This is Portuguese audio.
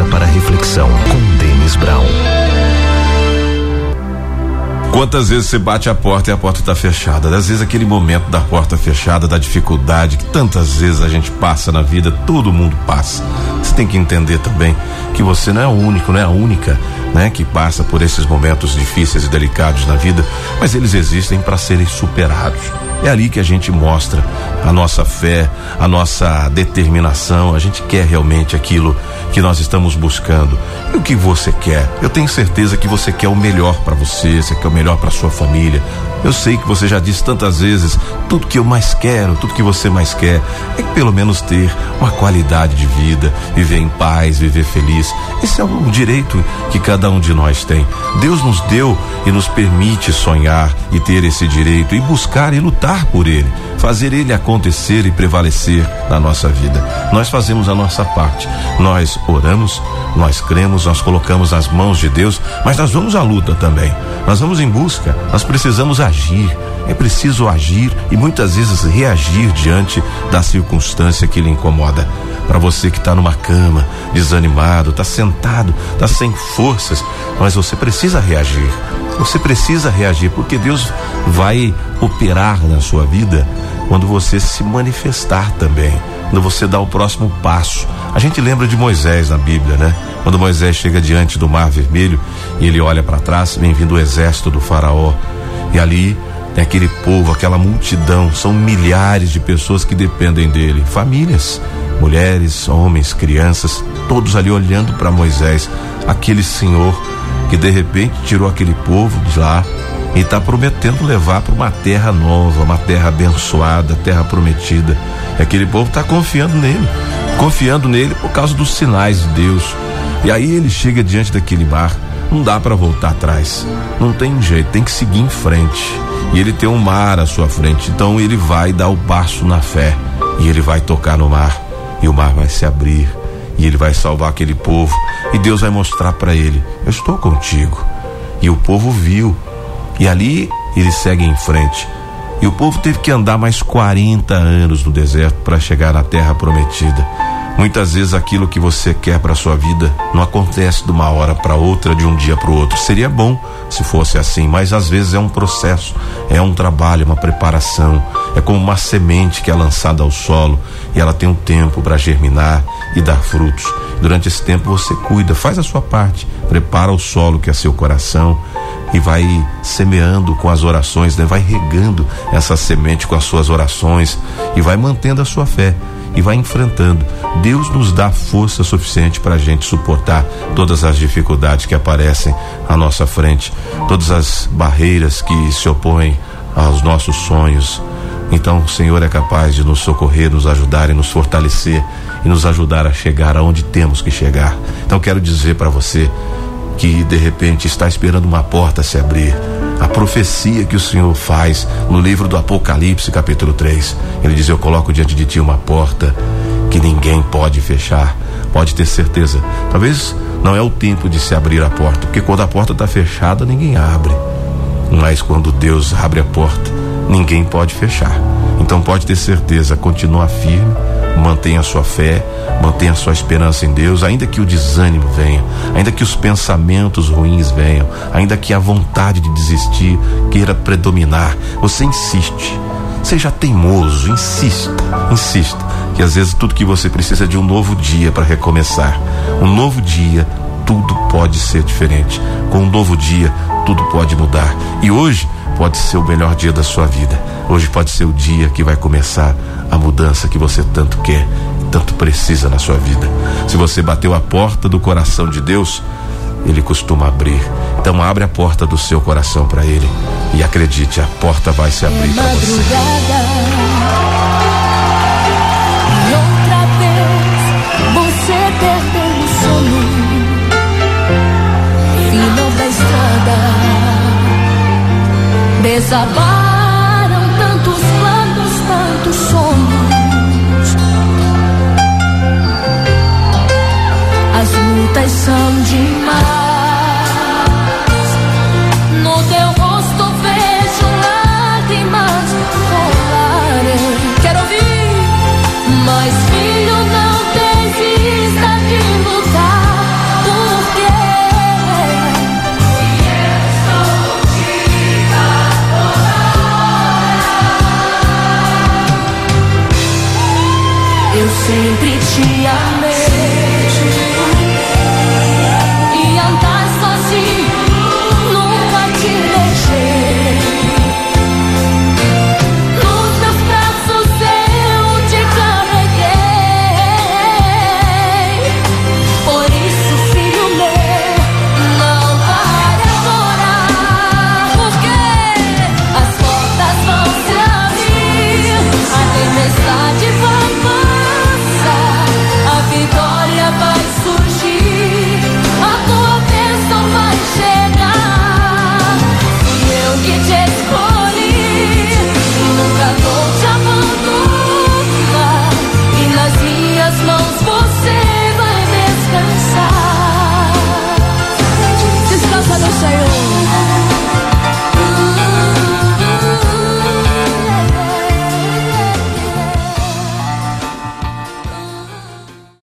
pausa para reflexão com Denis Brown. Quantas vezes você bate a porta e a porta está fechada? Às vezes aquele momento da porta fechada, da dificuldade que tantas vezes a gente passa na vida, todo mundo passa. Você tem que entender também que você não é o único, não é a única, né, que passa por esses momentos difíceis e delicados na vida, mas eles existem para serem superados. É ali que a gente mostra a nossa fé, a nossa determinação. A gente quer realmente aquilo que nós estamos buscando. E o que você quer? Eu tenho certeza que você quer o melhor para você, você quer o melhor para sua família. Eu sei que você já disse tantas vezes, tudo que eu mais quero, tudo que você mais quer, é pelo menos ter uma qualidade de vida, viver em paz, viver feliz. Esse é um direito que cada um de nós tem. Deus nos deu e nos permite sonhar e ter esse direito e buscar e lutar por ele, fazer ele acontecer e prevalecer na nossa vida. Nós fazemos a nossa parte. Nós oramos, nós cremos, nós colocamos nas mãos de Deus, mas nós vamos à luta também. Nós vamos em busca, nós precisamos agir. É preciso agir e muitas vezes reagir diante da circunstância que lhe incomoda. Para você que está numa cama, desanimado, está sentado, está sem forças, mas você precisa reagir. Você precisa reagir porque Deus vai operar na sua vida quando você se manifestar também, quando você dá o próximo passo. A gente lembra de Moisés na Bíblia, né? Quando Moisés chega diante do Mar Vermelho e ele olha para trás, vem vindo o exército do Faraó. E ali tem aquele povo, aquela multidão, são milhares de pessoas que dependem dele, famílias, mulheres, homens, crianças, todos ali olhando para Moisés, aquele senhor que de repente tirou aquele povo de lá e está prometendo levar para uma terra nova, uma terra abençoada, terra prometida. E aquele povo está confiando nele, confiando nele por causa dos sinais de Deus. E aí ele chega diante daquele mar, não dá para voltar atrás, não tem jeito, tem que seguir em frente. E ele tem um mar à sua frente, então ele vai dar o passo na fé e ele vai tocar no mar e o mar vai se abrir e ele vai salvar aquele povo e Deus vai mostrar para ele: Eu estou contigo. E o povo viu e ali ele segue em frente. E o povo teve que andar mais 40 anos no deserto para chegar na terra prometida. Muitas vezes aquilo que você quer para sua vida não acontece de uma hora para outra, de um dia para o outro. Seria bom se fosse assim, mas às vezes é um processo, é um trabalho, uma preparação. É como uma semente que é lançada ao solo e ela tem um tempo para germinar e dar frutos. Durante esse tempo você cuida, faz a sua parte, prepara o solo que é seu coração e vai semeando com as orações, né? vai regando essa semente com as suas orações e vai mantendo a sua fé e vai enfrentando. Deus nos dá força suficiente para a gente suportar todas as dificuldades que aparecem à nossa frente, todas as barreiras que se opõem aos nossos sonhos. Então, o Senhor é capaz de nos socorrer, nos ajudar e nos fortalecer e nos ajudar a chegar aonde temos que chegar. Então, quero dizer para você que de repente está esperando uma porta se abrir. A profecia que o Senhor faz no livro do Apocalipse, capítulo 3. Ele diz: Eu coloco diante de ti uma porta que ninguém pode fechar. Pode ter certeza. Talvez não é o tempo de se abrir a porta, porque quando a porta está fechada, ninguém abre. Mas quando Deus abre a porta, ninguém pode fechar. Então pode ter certeza, continua firme, mantenha sua fé, mantenha sua esperança em Deus, ainda que o desânimo venha, ainda que os pensamentos ruins venham, ainda que a vontade de desistir queira predominar, você insiste. Seja teimoso, insista, insista, que às vezes tudo que você precisa é de um novo dia para recomeçar. Um novo dia, tudo pode ser diferente. Com um novo dia, tudo pode mudar. E hoje pode ser o melhor dia da sua vida. Hoje pode ser o dia que vai começar a mudança que você tanto quer, tanto precisa na sua vida. Se você bateu a porta do coração de Deus, ele costuma abrir. Então abre a porta do seu coração para ele e acredite, a porta vai se abrir para você. причинами